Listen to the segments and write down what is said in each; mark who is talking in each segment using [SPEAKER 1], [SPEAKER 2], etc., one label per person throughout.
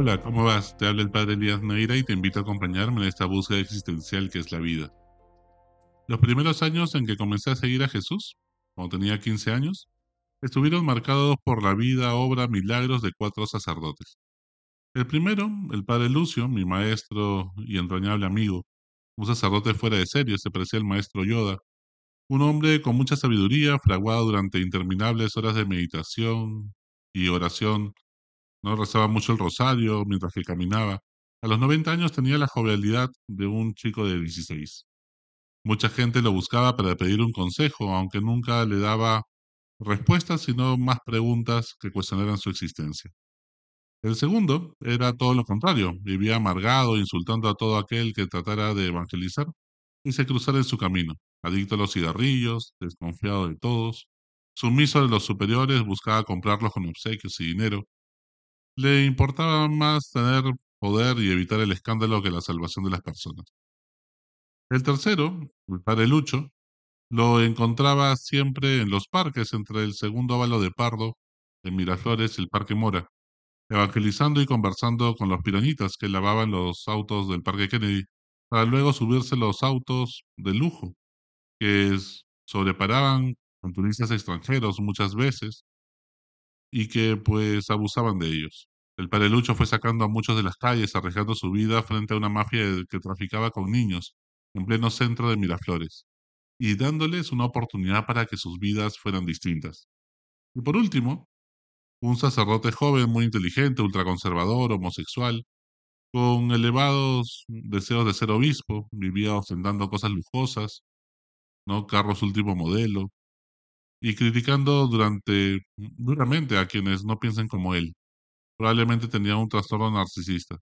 [SPEAKER 1] Hola, ¿cómo vas? Te habla el padre Elías Neira y te invito a acompañarme en esta búsqueda existencial que es la vida. Los primeros años en que comencé a seguir a Jesús, cuando tenía 15 años, estuvieron marcados por la vida, obra, milagros de cuatro sacerdotes. El primero, el padre Lucio, mi maestro y entrañable amigo, un sacerdote fuera de serie, se parecía al maestro Yoda, un hombre con mucha sabiduría, fraguado durante interminables horas de meditación y oración no rezaba mucho el rosario mientras que caminaba. A los 90 años tenía la jovialidad de un chico de 16. Mucha gente lo buscaba para pedir un consejo, aunque nunca le daba respuestas, sino más preguntas que cuestionaran su existencia. El segundo era todo lo contrario, vivía amargado, insultando a todo aquel que tratara de evangelizar y se cruzara en su camino, adicto a los cigarrillos, desconfiado de todos, sumiso de los superiores, buscaba comprarlos con obsequios y dinero, le importaba más tener poder y evitar el escándalo que la salvación de las personas. El tercero, el padre Lucho, lo encontraba siempre en los parques entre el segundo óvalo de Pardo, en Miraflores y el Parque Mora, evangelizando y conversando con los pironitas que lavaban los autos del Parque Kennedy, para luego subirse los autos de lujo, que sobreparaban con turistas extranjeros muchas veces, y que pues abusaban de ellos. El padre Lucho fue sacando a muchos de las calles, arriesgando su vida frente a una mafia que traficaba con niños en pleno centro de Miraflores, y dándoles una oportunidad para que sus vidas fueran distintas. Y por último, un sacerdote joven, muy inteligente, ultraconservador, homosexual, con elevados deseos de ser obispo, vivía ostentando cosas lujosas, ¿no? carros último modelo, y criticando durante duramente a quienes no piensen como él. Probablemente tenía un trastorno narcisista.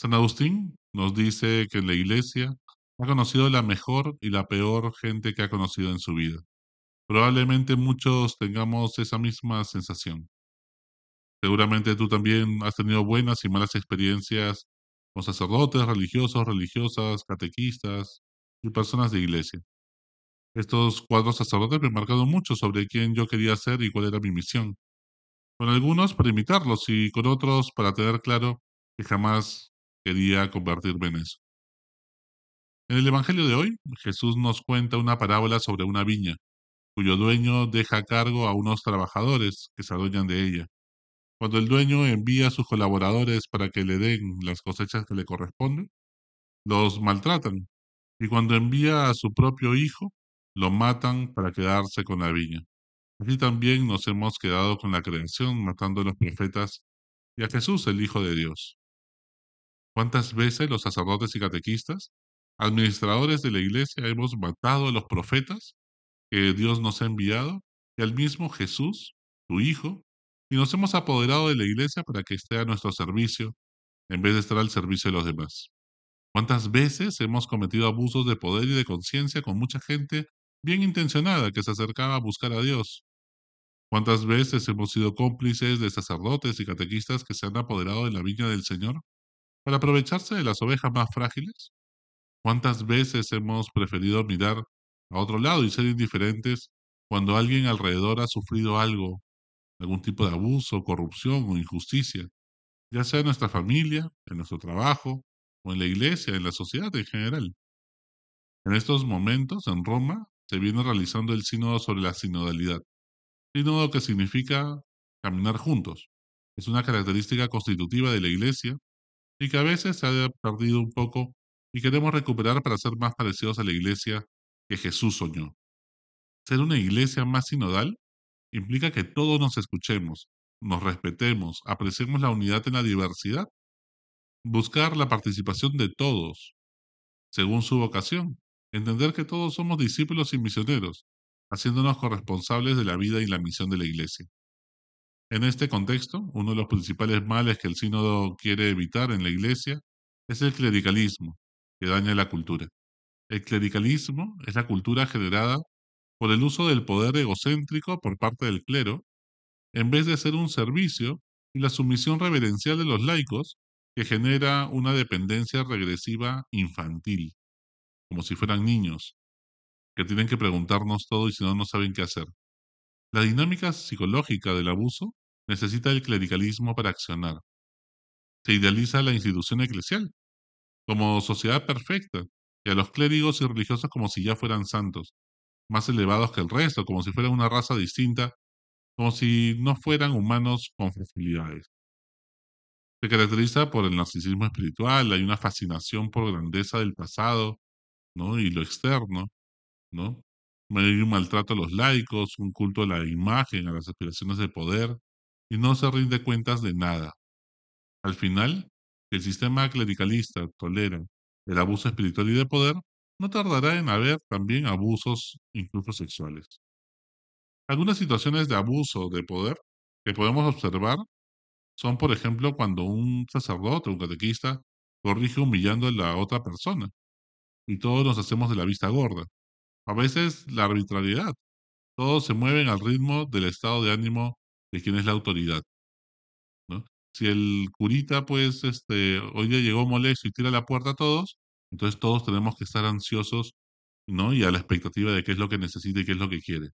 [SPEAKER 1] San Agustín nos dice que en la iglesia ha conocido la mejor y la peor gente que ha conocido en su vida. Probablemente muchos tengamos esa misma sensación. Seguramente tú también has tenido buenas y malas experiencias con sacerdotes, religiosos, religiosas, catequistas y personas de iglesia. Estos cuatro sacerdotes me marcaron mucho sobre quién yo quería ser y cuál era mi misión. Con algunos para imitarlos y con otros para tener claro que jamás quería convertirme en eso. En el Evangelio de hoy, Jesús nos cuenta una parábola sobre una viña, cuyo dueño deja cargo a unos trabajadores que se adueñan de ella. Cuando el dueño envía a sus colaboradores para que le den las cosechas que le corresponden, los maltratan. Y cuando envía a su propio hijo, lo matan para quedarse con la viña. Así también nos hemos quedado con la creación, matando a los profetas y a Jesús, el Hijo de Dios. ¿Cuántas veces los sacerdotes y catequistas, administradores de la iglesia, hemos matado a los profetas que Dios nos ha enviado y al mismo Jesús, tu Hijo, y nos hemos apoderado de la iglesia para que esté a nuestro servicio en vez de estar al servicio de los demás? ¿Cuántas veces hemos cometido abusos de poder y de conciencia con mucha gente bien intencionada que se acercaba a buscar a Dios. ¿Cuántas veces hemos sido cómplices de sacerdotes y catequistas que se han apoderado de la viña del Señor para aprovecharse de las ovejas más frágiles? ¿Cuántas veces hemos preferido mirar a otro lado y ser indiferentes cuando alguien alrededor ha sufrido algo, algún tipo de abuso, corrupción o injusticia, ya sea en nuestra familia, en nuestro trabajo, o en la iglesia, en la sociedad en general? En estos momentos, en Roma, se viene realizando el sínodo sobre la sinodalidad. Sínodo que significa caminar juntos. Es una característica constitutiva de la Iglesia y que a veces se ha perdido un poco y queremos recuperar para ser más parecidos a la Iglesia que Jesús soñó. Ser una Iglesia más sinodal implica que todos nos escuchemos, nos respetemos, apreciemos la unidad en la diversidad, buscar la participación de todos, según su vocación, Entender que todos somos discípulos y misioneros, haciéndonos corresponsables de la vida y la misión de la Iglesia. En este contexto, uno de los principales males que el sínodo quiere evitar en la Iglesia es el clericalismo, que daña la cultura. El clericalismo es la cultura generada por el uso del poder egocéntrico por parte del clero, en vez de ser un servicio y la sumisión reverencial de los laicos que genera una dependencia regresiva infantil como si fueran niños, que tienen que preguntarnos todo y si no, no saben qué hacer. La dinámica psicológica del abuso necesita el clericalismo para accionar. Se idealiza la institución eclesial como sociedad perfecta y a los clérigos y religiosos como si ya fueran santos, más elevados que el resto, como si fueran una raza distinta, como si no fueran humanos con facilidades. Se caracteriza por el narcisismo espiritual, hay una fascinación por grandeza del pasado, ¿no? Y lo externo, ¿no? Hay un maltrato a los laicos, un culto a la imagen, a las aspiraciones de poder, y no se rinde cuentas de nada. Al final, el sistema clericalista tolera el abuso espiritual y de poder, no tardará en haber también abusos, incluso sexuales. Algunas situaciones de abuso de poder que podemos observar son, por ejemplo, cuando un sacerdote, un catequista, corrige humillando a la otra persona y todos nos hacemos de la vista gorda. A veces la arbitrariedad. Todos se mueven al ritmo del estado de ánimo de quien es la autoridad. Si el curita, pues, este, hoy día llegó molesto y tira la puerta a todos, entonces todos tenemos que estar ansiosos, ¿no? Y a la expectativa de qué es lo que necesita y qué es lo que quiere.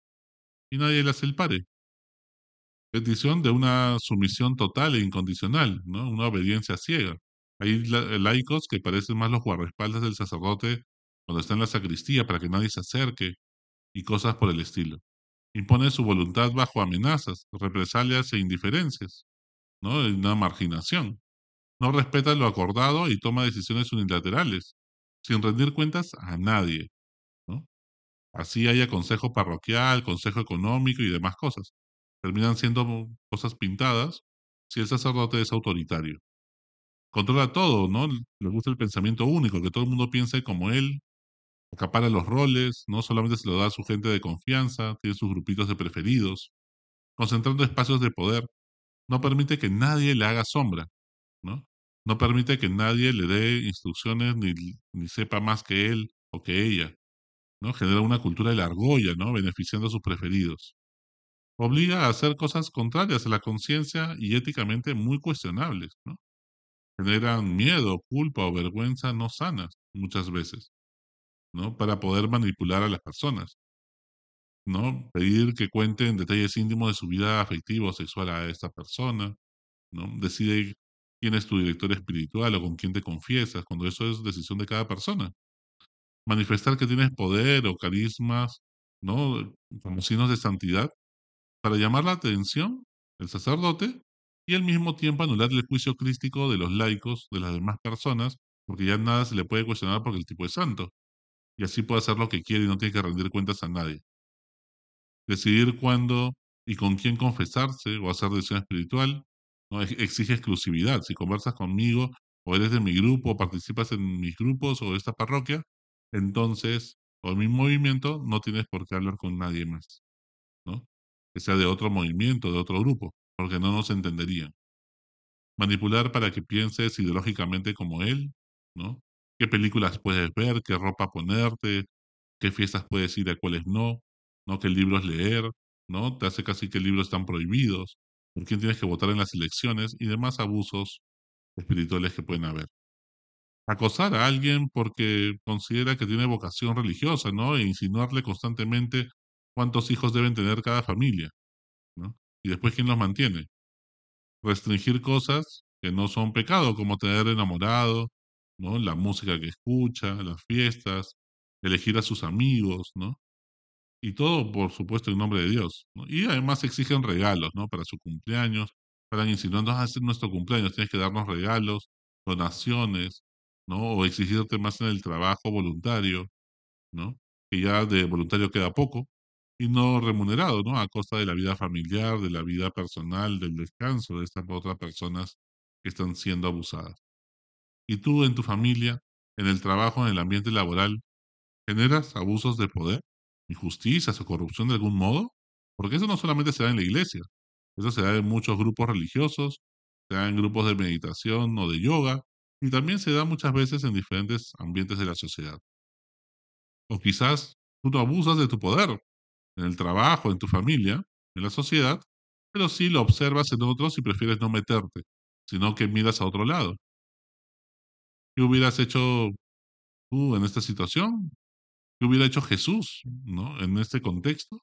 [SPEAKER 1] Y nadie le hace el pare. Petición de una sumisión total e incondicional, ¿no? Una obediencia ciega. Hay laicos que parecen más los guardaespaldas del sacerdote cuando está en la sacristía para que nadie se acerque y cosas por el estilo. Impone su voluntad bajo amenazas, represalias e indiferencias. ¿no? Una marginación. No respeta lo acordado y toma decisiones unilaterales, sin rendir cuentas a nadie. Así haya consejo parroquial, consejo económico y demás cosas. Terminan siendo cosas pintadas si el sacerdote es autoritario. Controla todo, ¿no? Le gusta el pensamiento único, que todo el mundo piense como él, acapara los roles, no solamente se lo da a su gente de confianza, tiene sus grupitos de preferidos, concentrando espacios de poder no permite que nadie le haga sombra, ¿no? No permite que nadie le dé instrucciones ni, ni sepa más que él o que ella, ¿no? Genera una cultura de la argolla, ¿no? Beneficiando a sus preferidos. Obliga a hacer cosas contrarias a la conciencia y éticamente muy cuestionables, ¿no? Generan miedo, culpa o vergüenza no sanas muchas veces, ¿no? Para poder manipular a las personas. ¿no? Pedir que cuenten detalles íntimos de su vida afectiva o sexual a esta persona, ¿no? Decide quién es tu director espiritual o con quién te confiesas, cuando eso es decisión de cada persona. Manifestar que tienes poder o carismas, ¿no? Como signos de santidad, para llamar la atención del sacerdote y al mismo tiempo anular el juicio crístico de los laicos, de las demás personas, porque ya nada se le puede cuestionar porque el tipo es santo. Y así puede hacer lo que quiere y no tiene que rendir cuentas a nadie decidir cuándo y con quién confesarse o hacer decisión espiritual, ¿no? exige exclusividad. Si conversas conmigo o eres de mi grupo, o participas en mis grupos o de esta parroquia, entonces, o en mi movimiento, no tienes por qué hablar con nadie más, ¿no? Que sea de otro movimiento, de otro grupo, porque no nos entenderían. Manipular para que pienses ideológicamente como él, ¿no? ¿Qué películas puedes ver? ¿Qué ropa ponerte? ¿Qué fiestas puedes ir a cuáles no? ¿no? ¿Qué libros leer? ¿no? Te hace casi que libros están prohibidos, por quién tienes que votar en las elecciones y demás abusos espirituales que pueden haber. Acosar a alguien porque considera que tiene vocación religiosa, ¿no? E insinuarle constantemente cuántos hijos deben tener cada familia, ¿no? Y después quién los mantiene. Restringir cosas que no son pecado, como tener enamorado, ¿no? La música que escucha, las fiestas, elegir a sus amigos, ¿no? y todo, por supuesto, en nombre de Dios. Y además exigen regalos, ¿no? Para su cumpleaños, para insinuando, ah, es nuestro cumpleaños, tienes que darnos regalos, donaciones, ¿no? O exigirte más en el trabajo voluntario, ¿no? Que ya de voluntario queda poco, y no remunerado, ¿no? A costa de la vida familiar, de la vida personal, del descanso de estas otras personas que están siendo abusadas. Y tú en tu familia, en el trabajo, en el ambiente laboral, generas abusos de poder injusticias o corrupción de algún modo? Porque eso no solamente se da en la iglesia, eso se da en muchos grupos religiosos, se da en grupos de meditación o de yoga, y también se da muchas veces en diferentes ambientes de la sociedad. O quizás tú no abusas de tu poder en el trabajo, en tu familia, en la sociedad, pero sí lo observas en otros y prefieres no meterte, sino que miras a otro lado. ¿Qué hubieras hecho tú en esta situación? ¿Qué hubiera hecho Jesús, ¿no? En este contexto.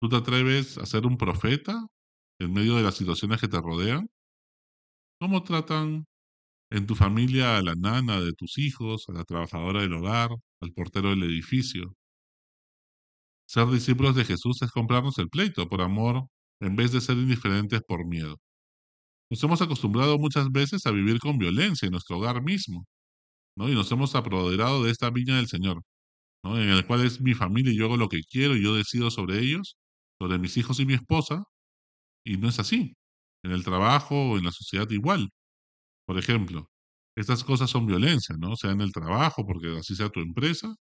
[SPEAKER 1] ¿Tú te atreves a ser un profeta en medio de las situaciones que te rodean? ¿Cómo tratan en tu familia a la nana de tus hijos, a la trabajadora del hogar, al portero del edificio? Ser discípulos de Jesús es comprarnos el pleito por amor en vez de ser indiferentes por miedo. Nos hemos acostumbrado muchas veces a vivir con violencia en nuestro hogar mismo, ¿no? Y nos hemos apoderado de esta viña del Señor, ¿no? En el cual es mi familia y yo hago lo que quiero y yo decido sobre ellos, sobre mis hijos y mi esposa, y no es así. En el trabajo o en la sociedad igual. Por ejemplo, estas cosas son violencia, ¿no? Sea en el trabajo, porque así sea tu empresa,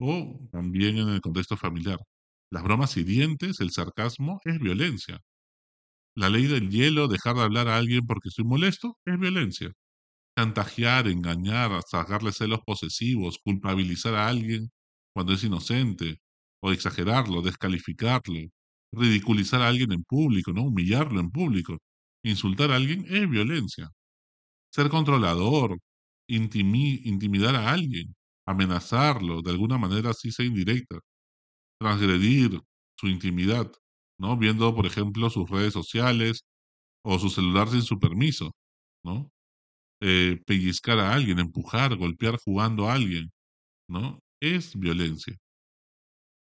[SPEAKER 1] o también en el contexto familiar. Las bromas hirientes, el sarcasmo, es violencia. La ley del hielo, dejar de hablar a alguien porque estoy molesto, es violencia. Chantajear, engañar, sacarle celos posesivos, culpabilizar a alguien cuando es inocente, o exagerarlo, descalificarlo, ridiculizar a alguien en público, ¿no? Humillarlo en público, insultar a alguien es violencia. Ser controlador, intimidar a alguien, amenazarlo de alguna manera así sea indirecta, transgredir su intimidad, ¿no? Viendo, por ejemplo, sus redes sociales o su celular sin su permiso, ¿no? Eh, pellizcar a alguien, empujar, golpear jugando a alguien, ¿no? Es violencia.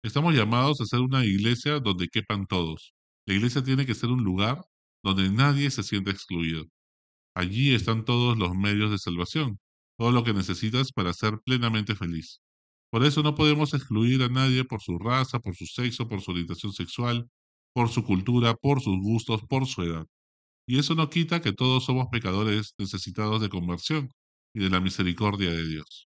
[SPEAKER 1] Estamos llamados a ser una iglesia donde quepan todos. La iglesia tiene que ser un lugar donde nadie se sienta excluido. Allí están todos los medios de salvación, todo lo que necesitas para ser plenamente feliz. Por eso no podemos excluir a nadie por su raza, por su sexo, por su orientación sexual, por su cultura, por sus gustos, por su edad. Y eso no quita que todos somos pecadores necesitados de conversión y de la misericordia de Dios.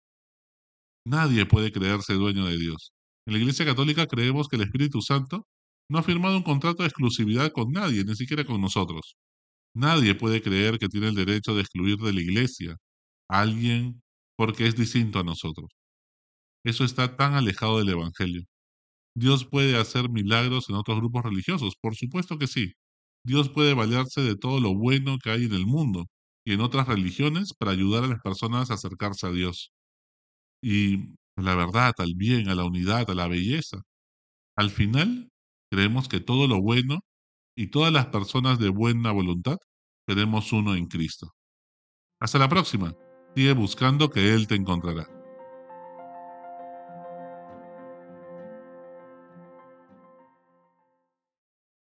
[SPEAKER 1] Nadie puede creerse dueño de Dios. En la Iglesia Católica creemos que el Espíritu Santo no ha firmado un contrato de exclusividad con nadie, ni siquiera con nosotros. Nadie puede creer que tiene el derecho de excluir de la Iglesia alguien porque es distinto a nosotros. Eso está tan alejado del Evangelio. Dios puede hacer milagros en otros grupos religiosos, por supuesto que sí. Dios puede valerse de todo lo bueno que hay en el mundo y en otras religiones para ayudar a las personas a acercarse a Dios. Y la verdad, al bien, a la unidad, a la belleza. Al final, creemos que todo lo bueno y todas las personas de buena voluntad seremos uno en Cristo. Hasta la próxima. Sigue buscando que Él te encontrará.